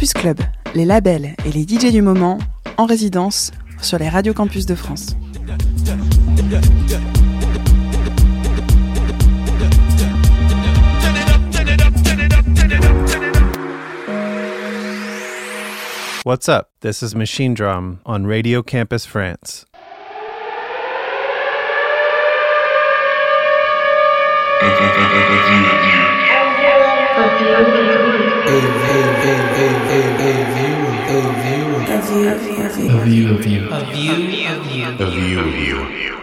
Campus les labels et les DJ du moment en résidence sur les radios campus de France. What's up? This is Machine Drum on Radio Campus France. A view of you.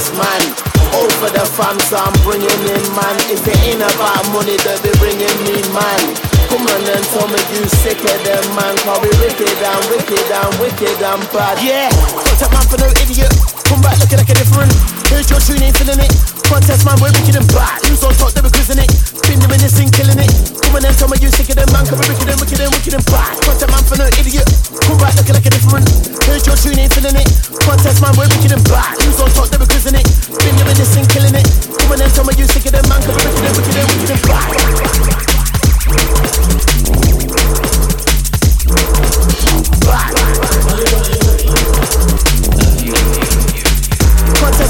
Cinemas, man. All for the fam, so I'm bringing in, man. If it ain't about money, they'll be bringing me, man. Come on and tell me you sicker than man Call we wicked and wicked and wicked and bad Yeah, contact man for no idiot Come back looking like a different. Here's your tune, ain't feeling it. Contest man, we're wicked and bad Who's on top, they be quizzing it. Been thing, killing it. Come on and tell me you sicker than man. Call we wicked and wicked and wicked and bad Contact man for no idiot. Come back looking like a different. Here's your tune, ain't feeling it. Contest man, we're wicked and bad Who's on top, they be quizzing it. Been thing, killing it. Come on and tell me you sicker than man. Call we wicked and wicked and wicked and bad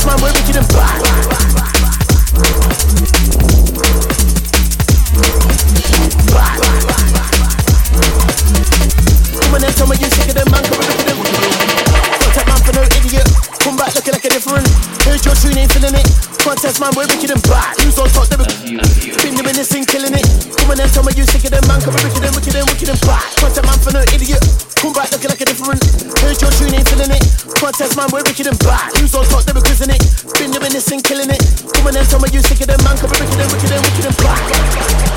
Contest man, we're wicked and bad. Come on and tell me you Here's your tune, ain't feeling it. Contest man, we're wicked and bad. Who's on top? They been doing this thing, killing it. Come on and tell me you sicker than man, come on, wicked and wicked and wicked and bad. Contact man for no idiot. Come back looking like a different. Here's your tune, ain't feeling it. Contest man, we're wicked and bad. Who's on top? They be quizzing it. Been doing this thing, killing it. Come on and tell me you sicker than man, come on, wicked and wicked and wicked and bad.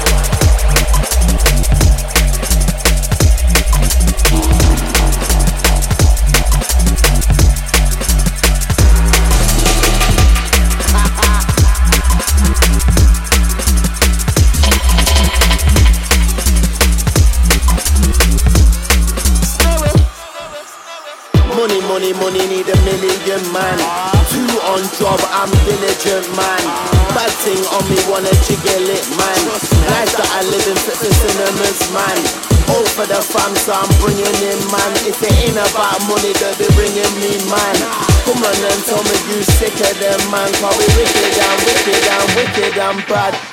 Man. Two on job, I'm diligent man. Bad thing on me, wanna jiggle it man. Life that I live in fits the cinemas man. All for the fam, so I'm bringing in man. If it ain't about money, they'll be bringing me man. Come on and tell me you sicker than man. Cause we wicked and wicked and wicked and bad.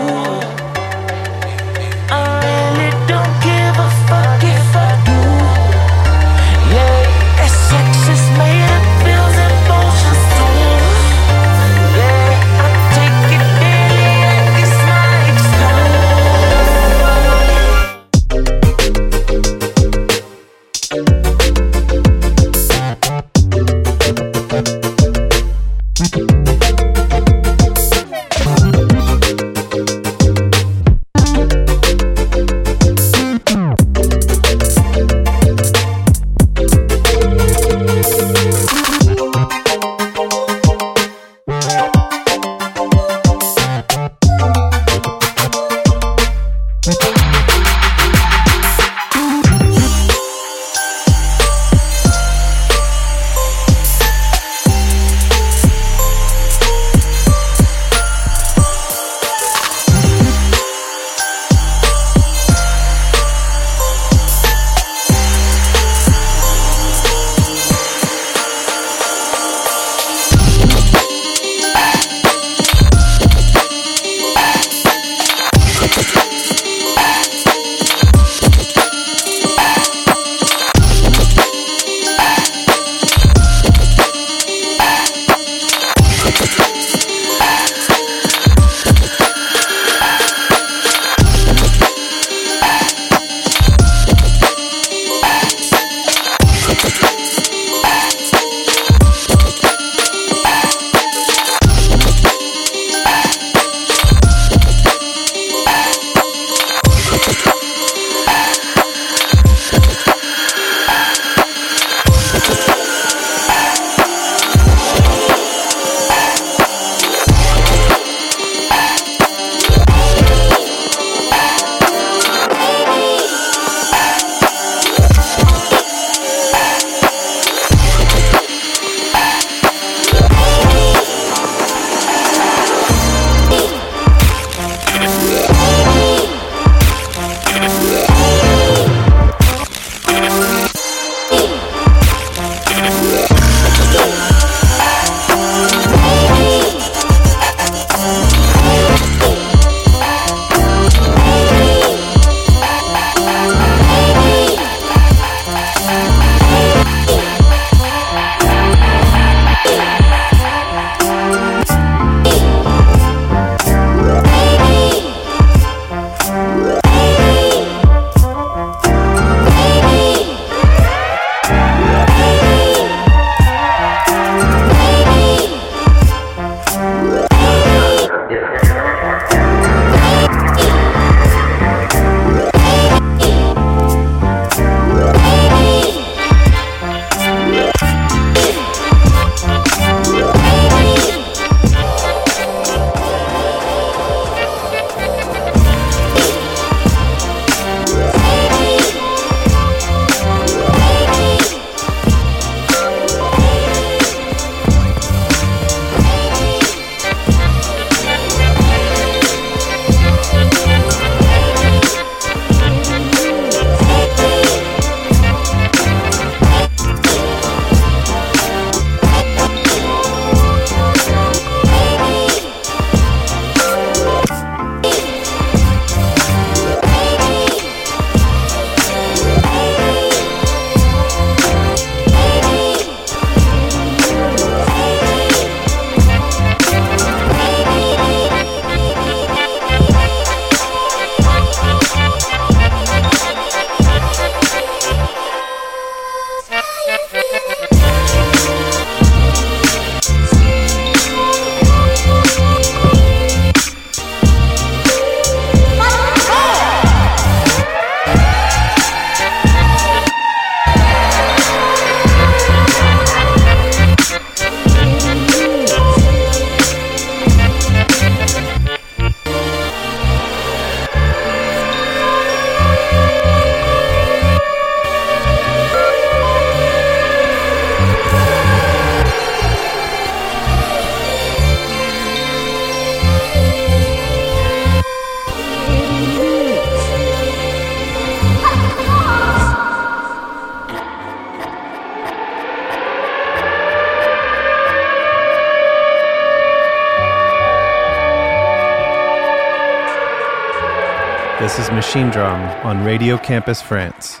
Oh. Machinedrum on Radio Campus France.